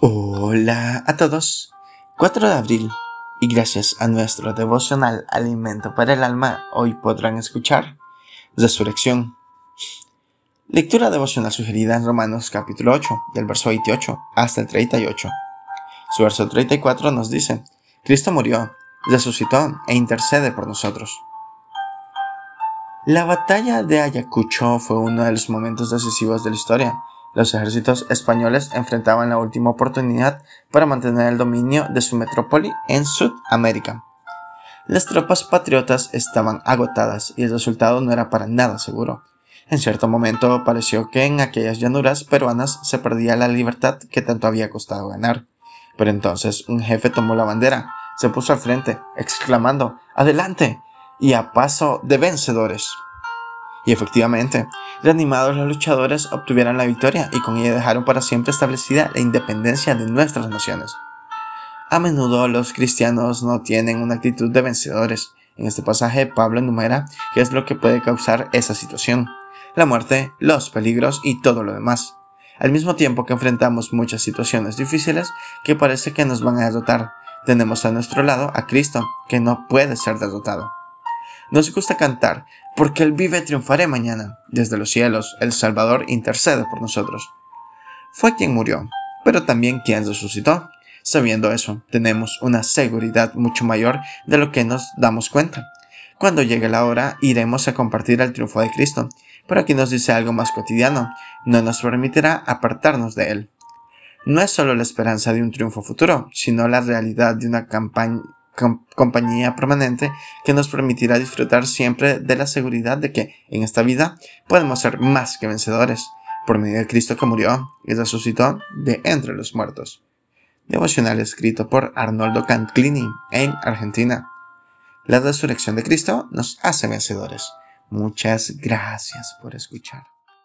Hola a todos. 4 de abril. Y gracias a nuestro devocional Alimento para el Alma, hoy podrán escuchar Resurrección. Lectura devocional sugerida en Romanos capítulo 8, del verso 28 hasta el 38. Su verso 34 nos dice, Cristo murió, resucitó e intercede por nosotros. La batalla de Ayacucho fue uno de los momentos decisivos de la historia los ejércitos españoles enfrentaban la última oportunidad para mantener el dominio de su metrópoli en Sudamérica. Las tropas patriotas estaban agotadas y el resultado no era para nada seguro. En cierto momento pareció que en aquellas llanuras peruanas se perdía la libertad que tanto había costado ganar. Pero entonces un jefe tomó la bandera, se puso al frente, exclamando ¡Adelante! y a paso de vencedores. Y efectivamente, reanimados los luchadores obtuvieron la victoria y con ella dejaron para siempre establecida la independencia de nuestras naciones. A menudo los cristianos no tienen una actitud de vencedores. En este pasaje Pablo enumera qué es lo que puede causar esa situación. La muerte, los peligros y todo lo demás. Al mismo tiempo que enfrentamos muchas situaciones difíciles que parece que nos van a derrotar, tenemos a nuestro lado a Cristo, que no puede ser derrotado. Nos gusta cantar, porque Él vive triunfaré mañana. Desde los cielos, el Salvador intercede por nosotros. Fue quien murió, pero también quien resucitó. Sabiendo eso, tenemos una seguridad mucho mayor de lo que nos damos cuenta. Cuando llegue la hora, iremos a compartir el triunfo de Cristo, pero aquí nos dice algo más cotidiano, no nos permitirá apartarnos de Él. No es solo la esperanza de un triunfo futuro, sino la realidad de una campaña compañía permanente que nos permitirá disfrutar siempre de la seguridad de que en esta vida podemos ser más que vencedores por medio de Cristo que murió y resucitó de entre los muertos. Devocional escrito por Arnoldo Cantlini en Argentina. La resurrección de Cristo nos hace vencedores. Muchas gracias por escuchar.